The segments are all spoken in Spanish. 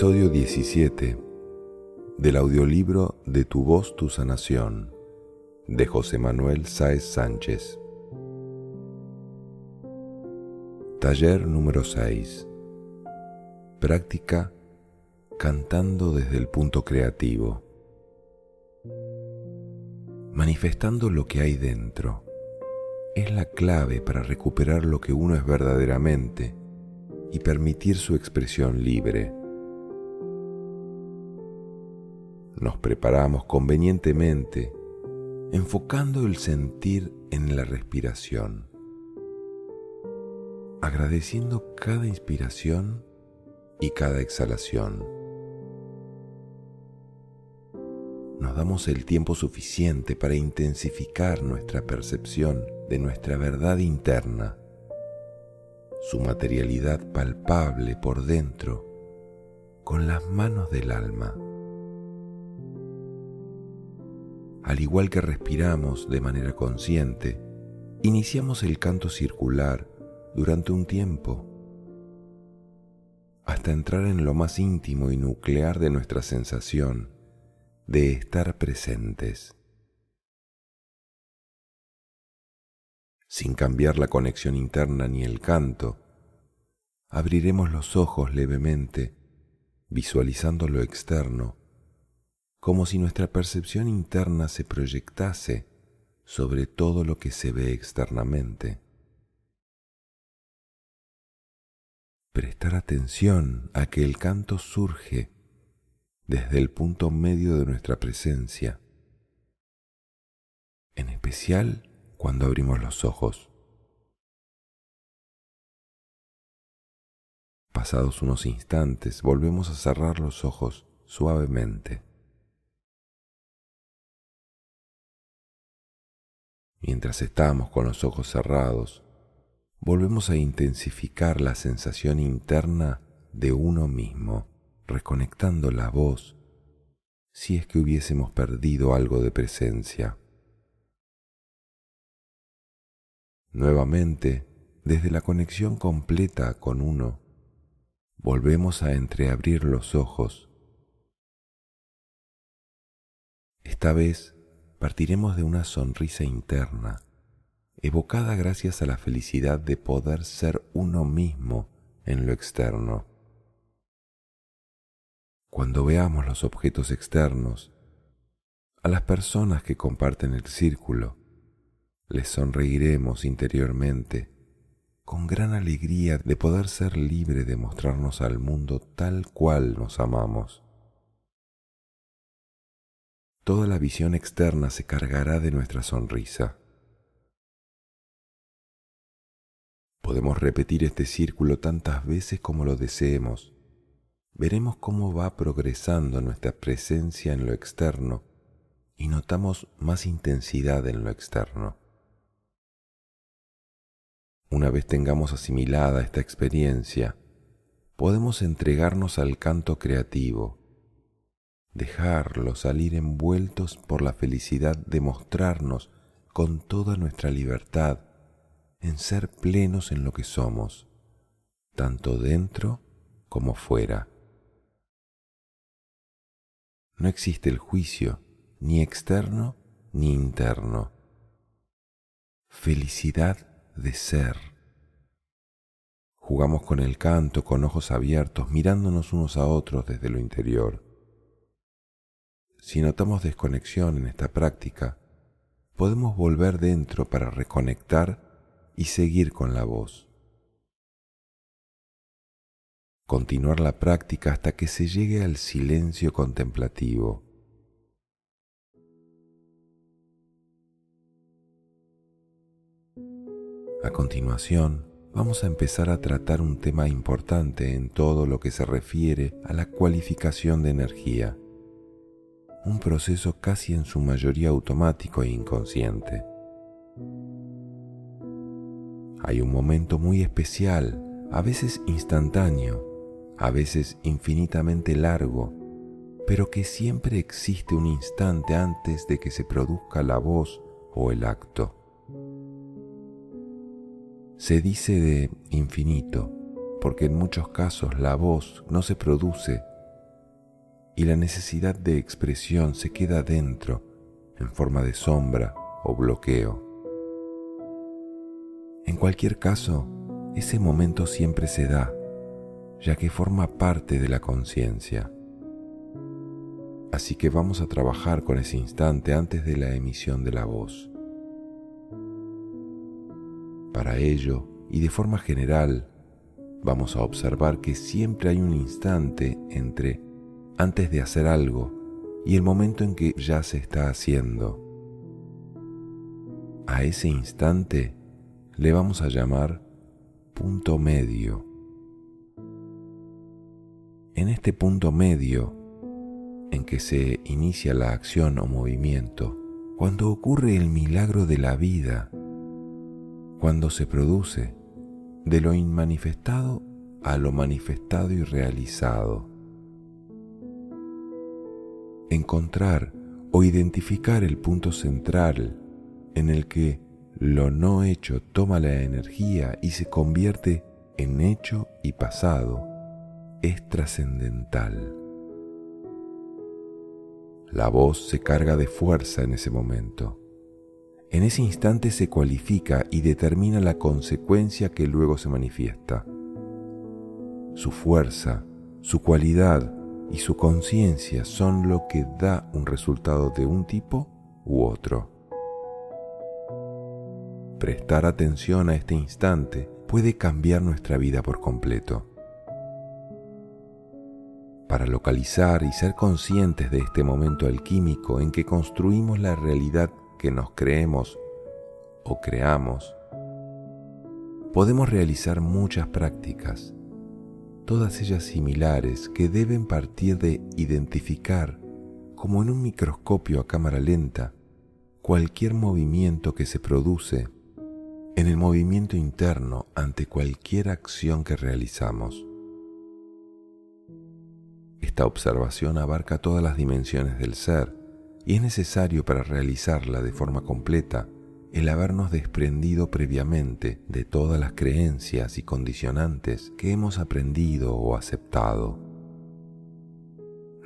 Episodio 17 del audiolibro De tu voz, tu sanación de José Manuel Sáez Sánchez. Taller número 6. Práctica cantando desde el punto creativo. Manifestando lo que hay dentro es la clave para recuperar lo que uno es verdaderamente y permitir su expresión libre. Nos preparamos convenientemente enfocando el sentir en la respiración, agradeciendo cada inspiración y cada exhalación. Nos damos el tiempo suficiente para intensificar nuestra percepción de nuestra verdad interna, su materialidad palpable por dentro, con las manos del alma. Al igual que respiramos de manera consciente, iniciamos el canto circular durante un tiempo, hasta entrar en lo más íntimo y nuclear de nuestra sensación de estar presentes. Sin cambiar la conexión interna ni el canto, abriremos los ojos levemente, visualizando lo externo como si nuestra percepción interna se proyectase sobre todo lo que se ve externamente. Prestar atención a que el canto surge desde el punto medio de nuestra presencia, en especial cuando abrimos los ojos. Pasados unos instantes, volvemos a cerrar los ojos suavemente. Mientras estamos con los ojos cerrados, volvemos a intensificar la sensación interna de uno mismo, reconectando la voz si es que hubiésemos perdido algo de presencia. Nuevamente, desde la conexión completa con uno, volvemos a entreabrir los ojos. Esta vez partiremos de una sonrisa interna, evocada gracias a la felicidad de poder ser uno mismo en lo externo. Cuando veamos los objetos externos, a las personas que comparten el círculo, les sonreiremos interiormente con gran alegría de poder ser libre de mostrarnos al mundo tal cual nos amamos toda la visión externa se cargará de nuestra sonrisa. Podemos repetir este círculo tantas veces como lo deseemos. Veremos cómo va progresando nuestra presencia en lo externo y notamos más intensidad en lo externo. Una vez tengamos asimilada esta experiencia, podemos entregarnos al canto creativo dejarlo salir envueltos por la felicidad de mostrarnos con toda nuestra libertad en ser plenos en lo que somos, tanto dentro como fuera. No existe el juicio, ni externo ni interno. Felicidad de ser. Jugamos con el canto con ojos abiertos, mirándonos unos a otros desde lo interior. Si notamos desconexión en esta práctica, podemos volver dentro para reconectar y seguir con la voz. Continuar la práctica hasta que se llegue al silencio contemplativo. A continuación, vamos a empezar a tratar un tema importante en todo lo que se refiere a la cualificación de energía un proceso casi en su mayoría automático e inconsciente. Hay un momento muy especial, a veces instantáneo, a veces infinitamente largo, pero que siempre existe un instante antes de que se produzca la voz o el acto. Se dice de infinito porque en muchos casos la voz no se produce y la necesidad de expresión se queda dentro en forma de sombra o bloqueo. En cualquier caso, ese momento siempre se da, ya que forma parte de la conciencia. Así que vamos a trabajar con ese instante antes de la emisión de la voz. Para ello, y de forma general, vamos a observar que siempre hay un instante entre antes de hacer algo y el momento en que ya se está haciendo. A ese instante le vamos a llamar punto medio. En este punto medio, en que se inicia la acción o movimiento, cuando ocurre el milagro de la vida, cuando se produce de lo inmanifestado a lo manifestado y realizado. Encontrar o identificar el punto central en el que lo no hecho toma la energía y se convierte en hecho y pasado es trascendental. La voz se carga de fuerza en ese momento. En ese instante se cualifica y determina la consecuencia que luego se manifiesta. Su fuerza, su cualidad y su conciencia son lo que da un resultado de un tipo u otro. Prestar atención a este instante puede cambiar nuestra vida por completo. Para localizar y ser conscientes de este momento alquímico en que construimos la realidad que nos creemos o creamos, podemos realizar muchas prácticas, todas ellas similares que deben partir de identificar, como en un microscopio a cámara lenta, cualquier movimiento que se produce en el movimiento interno ante cualquier acción que realizamos. Esta observación abarca todas las dimensiones del ser, y es necesario para realizarla de forma completa el habernos desprendido previamente de todas las creencias y condicionantes que hemos aprendido o aceptado.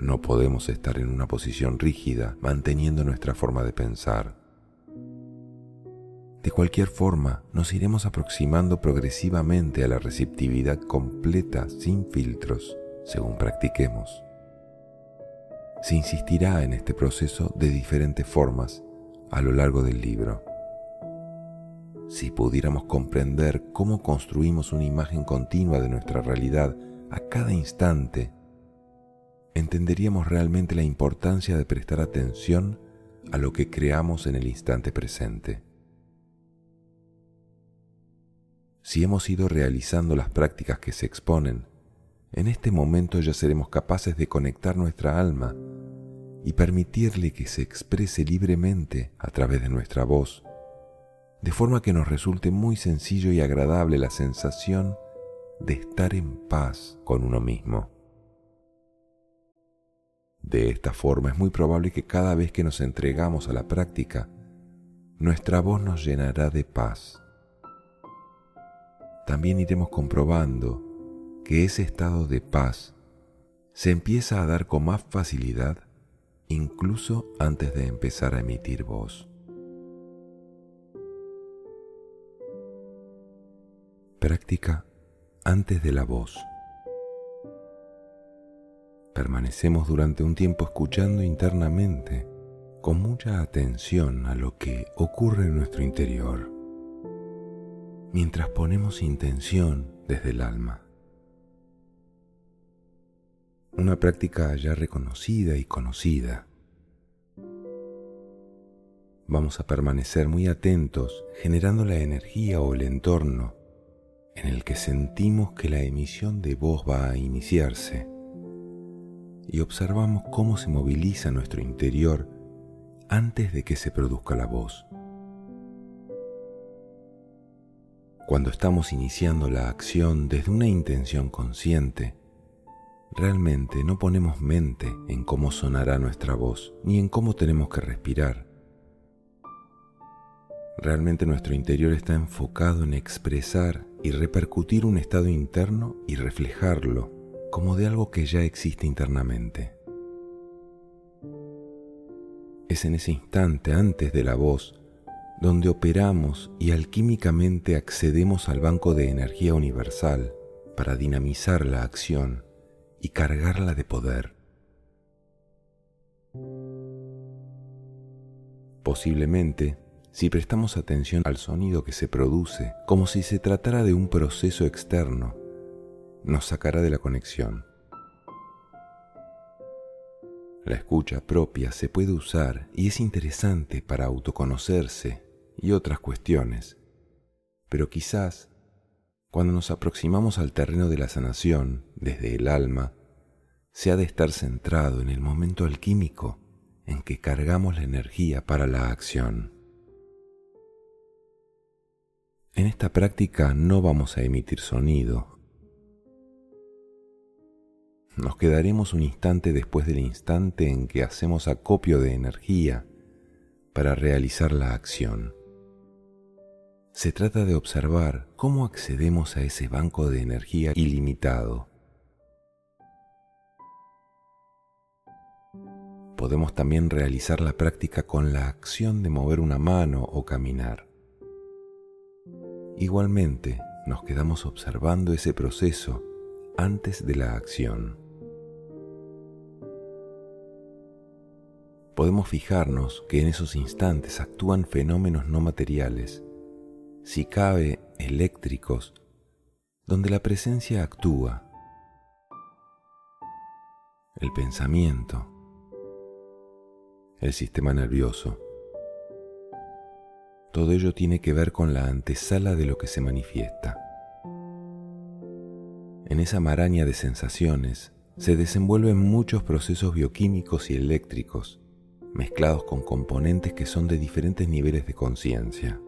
No podemos estar en una posición rígida manteniendo nuestra forma de pensar. De cualquier forma, nos iremos aproximando progresivamente a la receptividad completa sin filtros según practiquemos se insistirá en este proceso de diferentes formas a lo largo del libro. Si pudiéramos comprender cómo construimos una imagen continua de nuestra realidad a cada instante, entenderíamos realmente la importancia de prestar atención a lo que creamos en el instante presente. Si hemos ido realizando las prácticas que se exponen, en este momento ya seremos capaces de conectar nuestra alma y permitirle que se exprese libremente a través de nuestra voz, de forma que nos resulte muy sencillo y agradable la sensación de estar en paz con uno mismo. De esta forma es muy probable que cada vez que nos entregamos a la práctica, nuestra voz nos llenará de paz. También iremos comprobando que ese estado de paz se empieza a dar con más facilidad incluso antes de empezar a emitir voz. Práctica antes de la voz. Permanecemos durante un tiempo escuchando internamente con mucha atención a lo que ocurre en nuestro interior, mientras ponemos intención desde el alma. una práctica ya reconocida y conocida. Vamos a permanecer muy atentos generando la energía o el entorno en el que sentimos que la emisión de voz va a iniciarse y observamos cómo se moviliza nuestro interior antes de que se produzca la voz. Cuando estamos iniciando la acción desde una intención consciente, Realmente no ponemos mente en cómo sonará nuestra voz, ni en cómo tenemos que respirar. Realmente nuestro interior está enfocado en expresar y repercutir un estado interno y reflejarlo como de algo que ya existe internamente. Es en ese instante antes de la voz donde operamos y alquímicamente accedemos al banco de energía universal para dinamizar la acción y cargarla de poder. Posiblemente, si prestamos atención al sonido que se produce, como si se tratara de un proceso externo, nos sacará de la conexión. La escucha propia se puede usar y es interesante para autoconocerse y otras cuestiones, pero quizás cuando nos aproximamos al terreno de la sanación desde el alma, se ha de estar centrado en el momento alquímico en que cargamos la energía para la acción. En esta práctica no vamos a emitir sonido. Nos quedaremos un instante después del instante en que hacemos acopio de energía para realizar la acción. Se trata de observar cómo accedemos a ese banco de energía ilimitado. Podemos también realizar la práctica con la acción de mover una mano o caminar. Igualmente, nos quedamos observando ese proceso antes de la acción. Podemos fijarnos que en esos instantes actúan fenómenos no materiales si cabe, eléctricos, donde la presencia actúa, el pensamiento, el sistema nervioso. Todo ello tiene que ver con la antesala de lo que se manifiesta. En esa maraña de sensaciones se desenvuelven muchos procesos bioquímicos y eléctricos, mezclados con componentes que son de diferentes niveles de conciencia.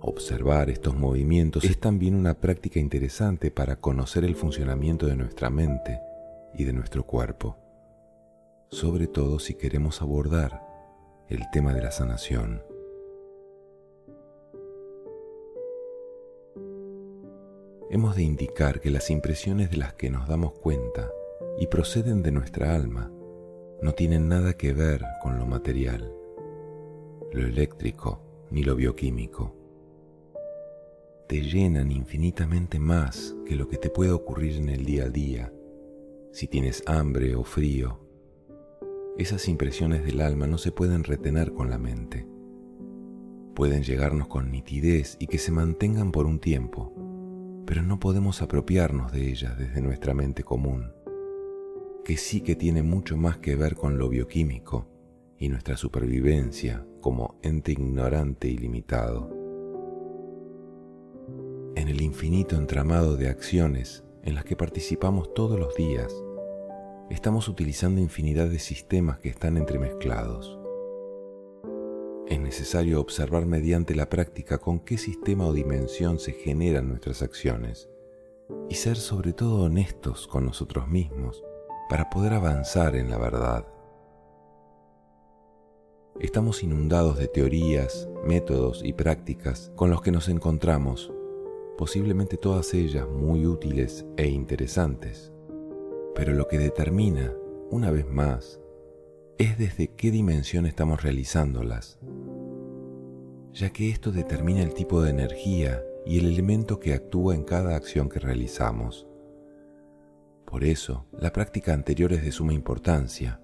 Observar estos movimientos es también una práctica interesante para conocer el funcionamiento de nuestra mente y de nuestro cuerpo, sobre todo si queremos abordar el tema de la sanación. Hemos de indicar que las impresiones de las que nos damos cuenta y proceden de nuestra alma no tienen nada que ver con lo material, lo eléctrico ni lo bioquímico te llenan infinitamente más que lo que te puede ocurrir en el día a día, si tienes hambre o frío. Esas impresiones del alma no se pueden retener con la mente. Pueden llegarnos con nitidez y que se mantengan por un tiempo, pero no podemos apropiarnos de ellas desde nuestra mente común, que sí que tiene mucho más que ver con lo bioquímico y nuestra supervivencia como ente ignorante y limitado en el infinito entramado de acciones en las que participamos todos los días, estamos utilizando infinidad de sistemas que están entremezclados. Es necesario observar mediante la práctica con qué sistema o dimensión se generan nuestras acciones y ser sobre todo honestos con nosotros mismos para poder avanzar en la verdad. Estamos inundados de teorías, métodos y prácticas con los que nos encontramos posiblemente todas ellas muy útiles e interesantes, pero lo que determina, una vez más, es desde qué dimensión estamos realizándolas, ya que esto determina el tipo de energía y el elemento que actúa en cada acción que realizamos. Por eso, la práctica anterior es de suma importancia.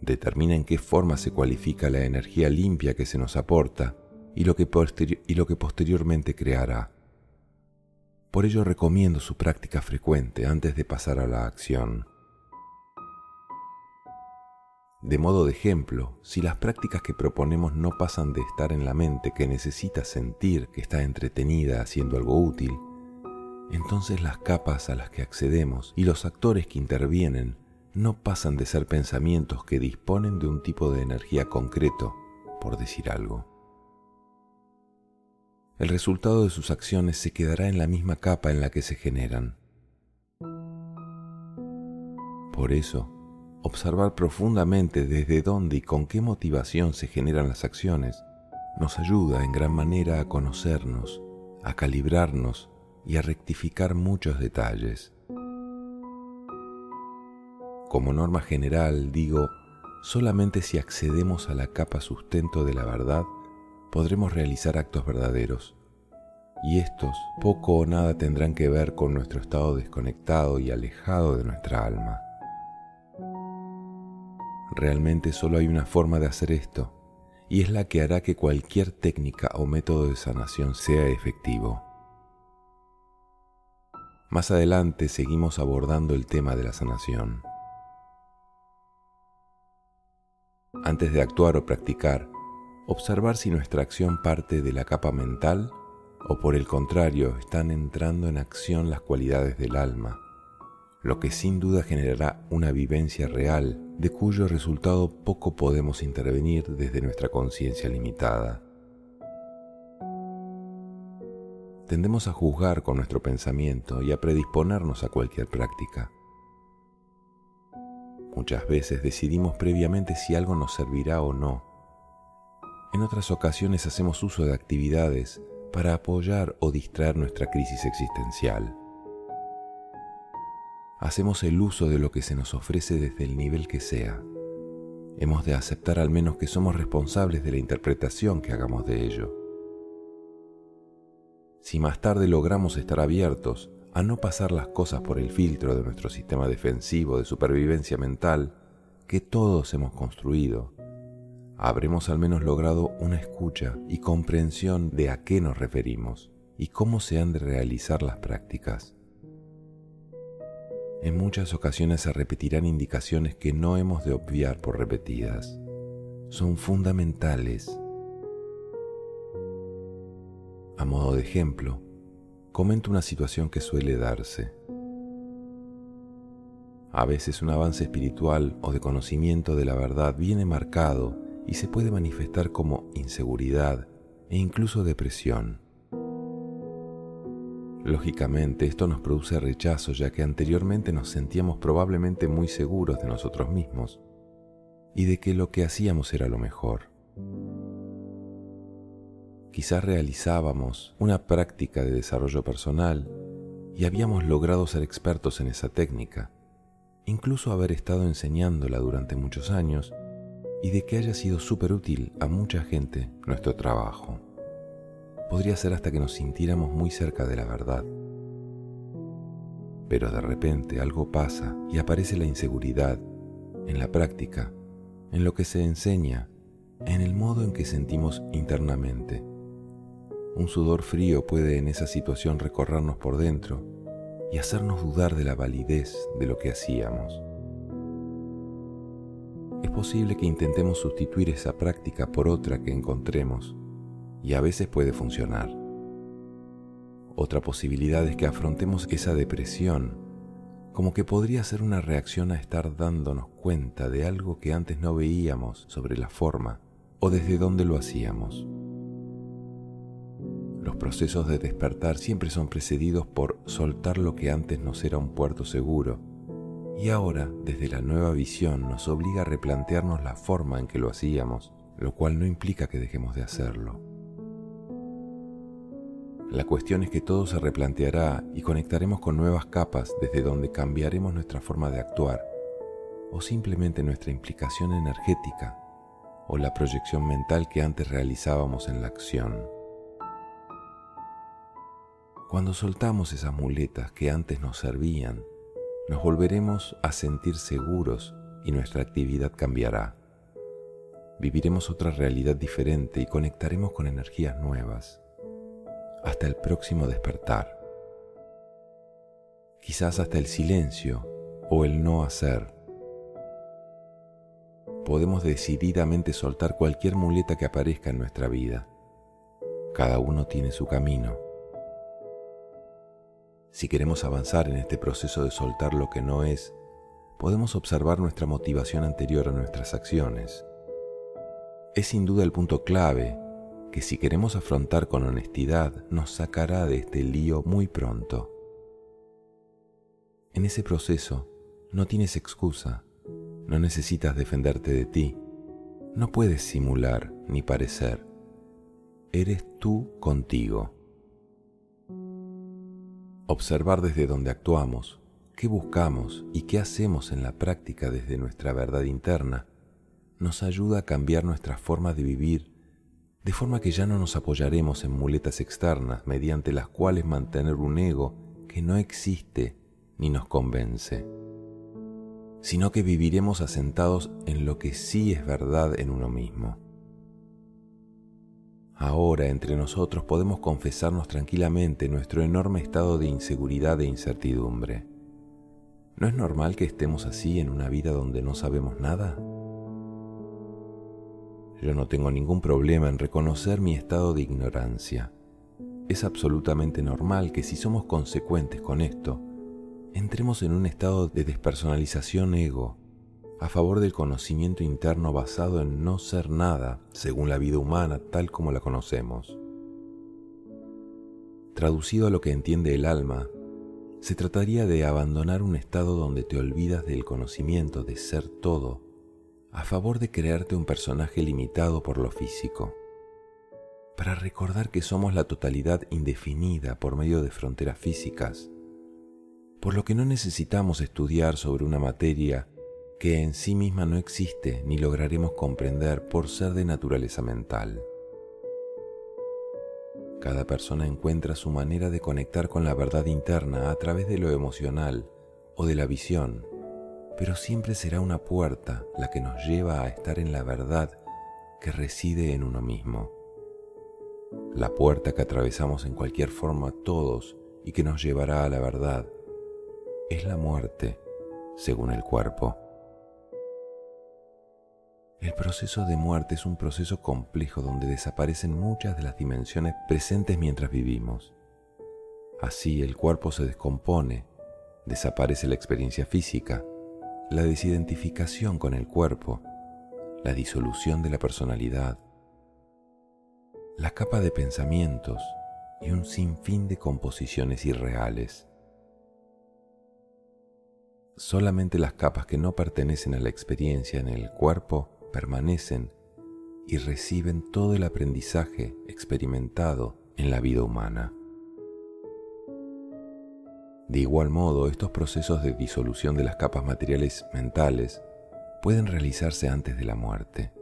Determina en qué forma se cualifica la energía limpia que se nos aporta y lo que, y lo que posteriormente creará. Por ello recomiendo su práctica frecuente antes de pasar a la acción. De modo de ejemplo, si las prácticas que proponemos no pasan de estar en la mente que necesita sentir que está entretenida haciendo algo útil, entonces las capas a las que accedemos y los actores que intervienen no pasan de ser pensamientos que disponen de un tipo de energía concreto, por decir algo el resultado de sus acciones se quedará en la misma capa en la que se generan. Por eso, observar profundamente desde dónde y con qué motivación se generan las acciones nos ayuda en gran manera a conocernos a calibrarnos y a rectificar muchos detalles. Como norma general digo, solamente si accedemos a la capa sustento de la verdad podremos realizar actos verdaderos. Y estos poco o nada tendrán que ver con nuestro estado desconectado y alejado de nuestra alma. Realmente solo hay una forma de hacer esto, y es la que hará que cualquier técnica o método de sanación sea efectivo. Más adelante seguimos abordando el tema de la sanación. Antes de actuar o practicar, observar si nuestra acción parte de la capa mental o por el contrario están entrando en acción las cualidades del alma, lo que sin duda generará una vivencia real de cuyo resultado poco podemos intervenir desde nuestra conciencia limitada. Tendemos a juzgar con nuestro pensamiento y a predisponernos a cualquier práctica. Muchas veces decidimos previamente si algo nos servirá o no. En otras ocasiones hacemos uso de actividades para apoyar o distraer nuestra crisis existencial. Hacemos el uso de lo que se nos ofrece desde el nivel que sea. Hemos de aceptar al menos que somos responsables de la interpretación que hagamos de ello. Si más tarde logramos estar abiertos a no pasar las cosas por el filtro de nuestro sistema defensivo de supervivencia mental que todos hemos construido, habremos al menos logrado una escucha y comprensión de a qué nos referimos y cómo se han de realizar las prácticas. En muchas ocasiones se repetirán indicaciones que no hemos de obviar por repetidas. Son fundamentales a modo de ejemplo, comento una situación que suele darse. A veces un avance espiritual o de conocimiento de la verdad viene marcado y se puede manifestar como inseguridad e incluso depresión. Lógicamente esto nos produce rechazo ya que anteriormente nos sentíamos probablemente muy seguros de nosotros mismos y de que lo que hacíamos era lo mejor quizás realizábamos una práctica de desarrollo personal y habíamos logrado ser expertos en esa técnica, incluso haber estado enseñándola durante muchos años y de que haya sido súper útil a mucha gente nuestro trabajo. Podría ser hasta que nos sintiéramos muy cerca de la verdad. Pero de repente algo pasa y aparece la inseguridad en la práctica, en lo que se enseña, en el modo en que sentimos internamente. Un sudor frío puede en esa situación recorrernos por dentro y hacernos dudar de la validez de lo que hacíamos. Es posible que intentemos sustituir esa práctica por otra que encontremos y a veces puede funcionar. Otra posibilidad es que afrontemos esa depresión como que podría ser una reacción a estar dándonos cuenta de algo que antes no veíamos sobre la forma o desde dónde lo hacíamos. Los procesos de despertar siempre son precedidos por soltar lo que antes nos era un puerto seguro y ahora, desde la nueva visión, nos obliga a replantearnos la forma en que lo hacíamos, lo cual no implica que dejemos de hacerlo. La cuestión es que todo se replanteará y conectaremos con nuevas capas desde donde cambiaremos nuestra forma de actuar o simplemente nuestra implicación energética o la proyección mental que antes realizábamos en la acción. Cuando soltamos esas muletas que antes nos servían, nos volveremos a sentir seguros y nuestra actividad cambiará. Viviremos otra realidad diferente y conectaremos con energías nuevas. Hasta el próximo despertar. Quizás hasta el silencio o el no hacer. Podemos decididamente soltar cualquier muleta que aparezca en nuestra vida. Cada uno tiene su camino si queremos avanzar en este proceso de soltar lo que no es, podemos observar nuestra motivación anterior a nuestras acciones. Es sin duda el punto clave que si queremos afrontar con honestidad nos sacará de este lío muy pronto. En ese proceso no tienes excusa, no necesitas defenderte de ti, no puedes simular ni parecer, eres tú contigo Observar desde donde actuamos, qué buscamos y qué hacemos en la práctica desde nuestra verdad interna nos ayuda a cambiar nuestra forma de vivir, de forma que ya no nos apoyaremos en muletas externas mediante las cuales mantener un ego que no existe ni nos convence, sino que viviremos asentados en lo que sí es verdad en uno mismo. Ahora entre nosotros podemos confesarnos tranquilamente nuestro enorme estado de inseguridad e incertidumbre. ¿No es normal que estemos así en una vida donde no sabemos nada? Yo no tengo ningún problema en reconocer mi estado de ignorancia. Es absolutamente normal que si somos consecuentes con esto, entremos en un estado de despersonalización ego, a favor del conocimiento interno basado en no ser nada según la vida humana tal como la conocemos. Traducido a lo que entiende el alma, se trataría de abandonar un estado donde te olvidas del conocimiento de ser todo a favor de crearte un personaje limitado por lo físico, para recordar que somos la totalidad indefinida por medio de fronteras físicas, por lo que no necesitamos estudiar sobre una materia que en sí misma no existe ni lograremos comprender por ser de naturaleza mental. Cada persona encuentra su manera de conectar con la verdad interna a través de lo emocional o de la visión pero siempre será una puerta la que nos lleva a estar en la verdad que reside en uno mismo. La puerta que atravesamos en cualquier forma todos y que nos llevará a la verdad es la muerte, según el cuerpo. El proceso de muerte es un proceso complejo donde desaparecen muchas de las dimensiones presentes mientras vivimos. Así el cuerpo se descompone, desaparece la experiencia física, la desidentificación con el cuerpo, la disolución de la personalidad, la capa de pensamientos y un sinfín de composiciones irreales. Solamente las capas que no pertenecen a la experiencia en el cuerpo permanecen y reciben todo el aprendizaje experimentado en la vida humana. De igual modo, estos procesos de disolución de las capas materiales mentales pueden realizarse antes de la muerte.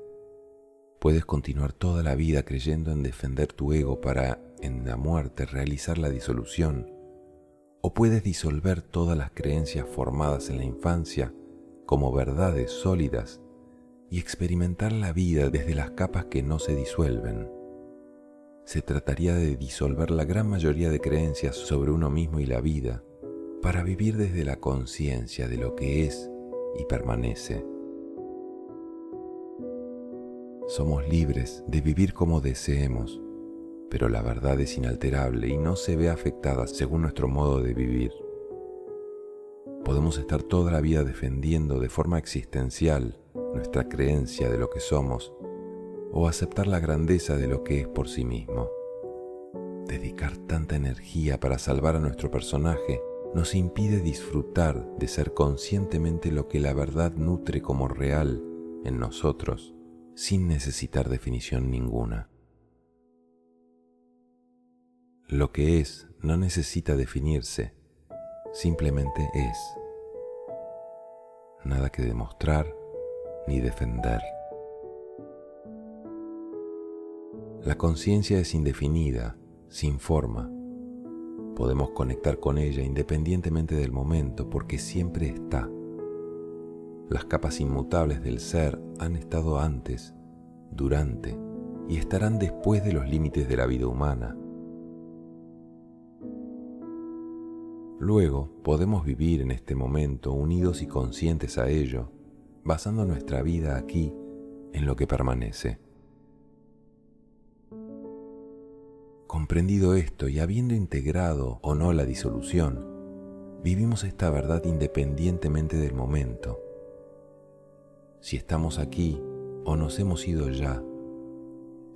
Puedes continuar toda la vida creyendo en defender tu ego para, en la muerte, realizar la disolución, o puedes disolver todas las creencias formadas en la infancia como verdades sólidas y experimentar la vida desde las capas que no se disuelven. Se trataría de disolver la gran mayoría de creencias sobre uno mismo y la vida, para vivir desde la conciencia de lo que es y permanece. Somos libres de vivir como deseemos, pero la verdad es inalterable y no se ve afectada según nuestro modo de vivir. Podemos estar toda la vida defendiendo de forma existencial nuestra creencia de lo que somos o aceptar la grandeza de lo que es por sí mismo. Dedicar tanta energía para salvar a nuestro personaje nos impide disfrutar de ser conscientemente lo que la verdad nutre como real en nosotros sin necesitar definición ninguna. Lo que es no necesita definirse, simplemente es. Nada que demostrar ni defender. La conciencia es indefinida, sin forma, Podemos conectar con ella independientemente del momento porque siempre está. Las capas inmutables del ser han estado antes, durante y estarán después de los límites de la vida humana. Luego podemos vivir en este momento unidos y conscientes a ello, basando nuestra vida aquí en lo que permanece. Comprendido esto y habiendo integrado o no la disolución, vivimos esta verdad independientemente del momento. Si estamos aquí o nos hemos ido ya,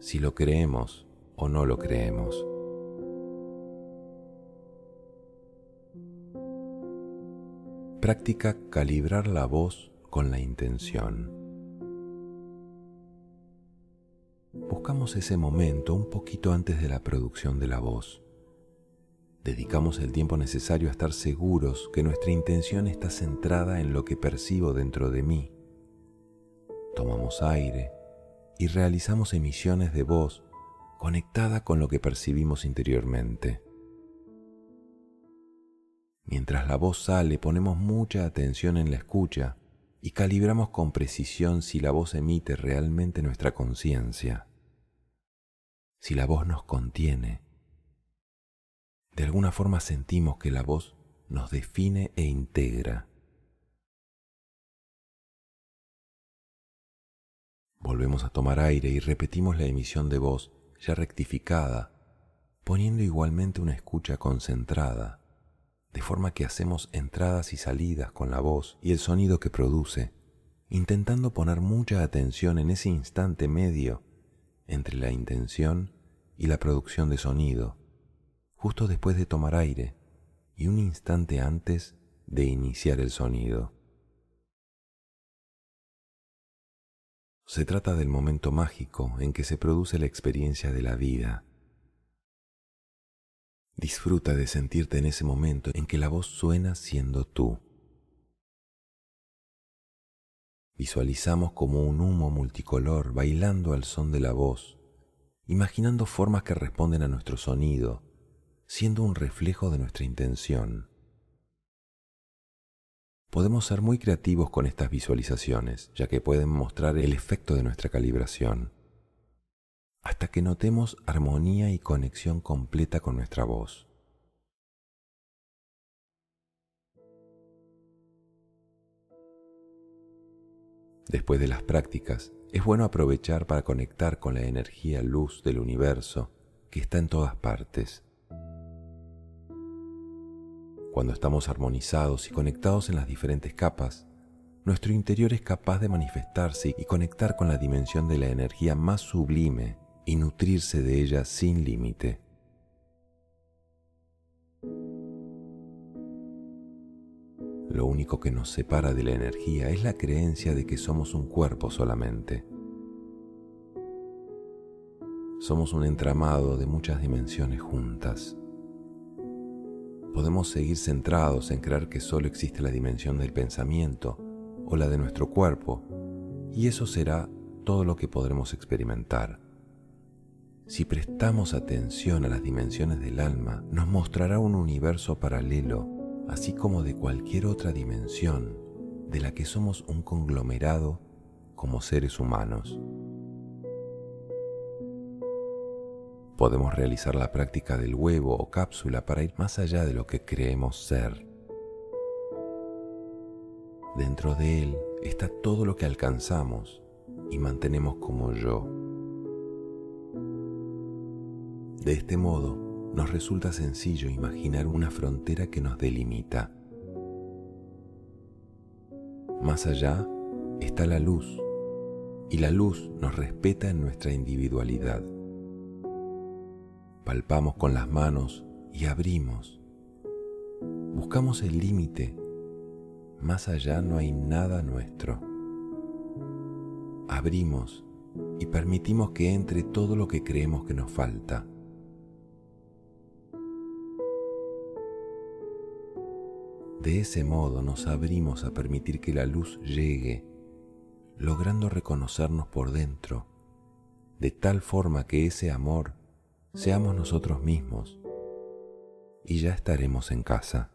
si lo creemos o no lo creemos. Práctica calibrar la voz con la intención. buscamos ese momento un poquito antes de la producción de la voz, Dedicamos el tiempo necesario a estar seguros que nuestra intención está centrada en lo que percibo dentro de mí. Tomamos aire y realizamos emisiones de voz conectada con lo que percibimos interiormente. Mientras la voz sale ponemos mucha atención en la escucha y calibramos con precisión si la voz emite realmente nuestra conciencia, si la voz nos contiene. De alguna forma sentimos que la voz nos define e integra. Volvemos a tomar aire y repetimos la emisión de voz ya rectificada, poniendo igualmente una escucha concentrada de forma que hacemos entradas y salidas con la voz y el sonido que produce, intentando poner mucha atención en ese instante medio entre la intención y la producción de sonido, justo después de tomar aire y un instante antes de iniciar el sonido. Se trata del momento mágico en que se produce la experiencia de la vida Disfruta de sentirte en ese momento en que la voz suena siendo tú. Visualizamos como un humo multicolor bailando al son de la voz, imaginando formas que responden a nuestro sonido, siendo un reflejo de nuestra intención. Podemos ser muy creativos con estas visualizaciones, ya que pueden mostrar el efecto de nuestra calibración hasta que notemos armonía y conexión completa con nuestra voz. Después de las prácticas, es bueno aprovechar para conectar con la energía luz del universo que está en todas partes. Cuando estamos armonizados y conectados en las diferentes capas, nuestro interior es capaz de manifestarse y conectar con la dimensión de la energía más sublime y nutrirse de ella sin límite. Lo único que nos separa de la energía es la creencia de que somos un cuerpo solamente. Somos un entramado de muchas dimensiones juntas. Podemos seguir centrados en creer que solo existe la dimensión del pensamiento o la de nuestro cuerpo, y eso será todo lo que podremos experimentar. Si prestamos atención a las dimensiones del alma, nos mostrará un universo paralelo, así como de cualquier otra dimensión de la que somos un conglomerado como seres humanos. Podemos realizar la práctica del huevo o cápsula para ir más allá de lo que creemos ser. Dentro de él está todo lo que alcanzamos y mantenemos como yo. De este modo, nos resulta sencillo imaginar una frontera que nos delimita. Más allá está la luz, y la luz nos respeta en nuestra individualidad. Palpamos con las manos y abrimos. Buscamos el límite. Más allá no hay nada nuestro. Abrimos y permitimos que entre todo lo que creemos que nos falta. De ese modo nos abrimos a permitir que la luz llegue, logrando reconocernos por dentro, de tal forma que ese amor seamos nosotros mismos y ya estaremos en casa.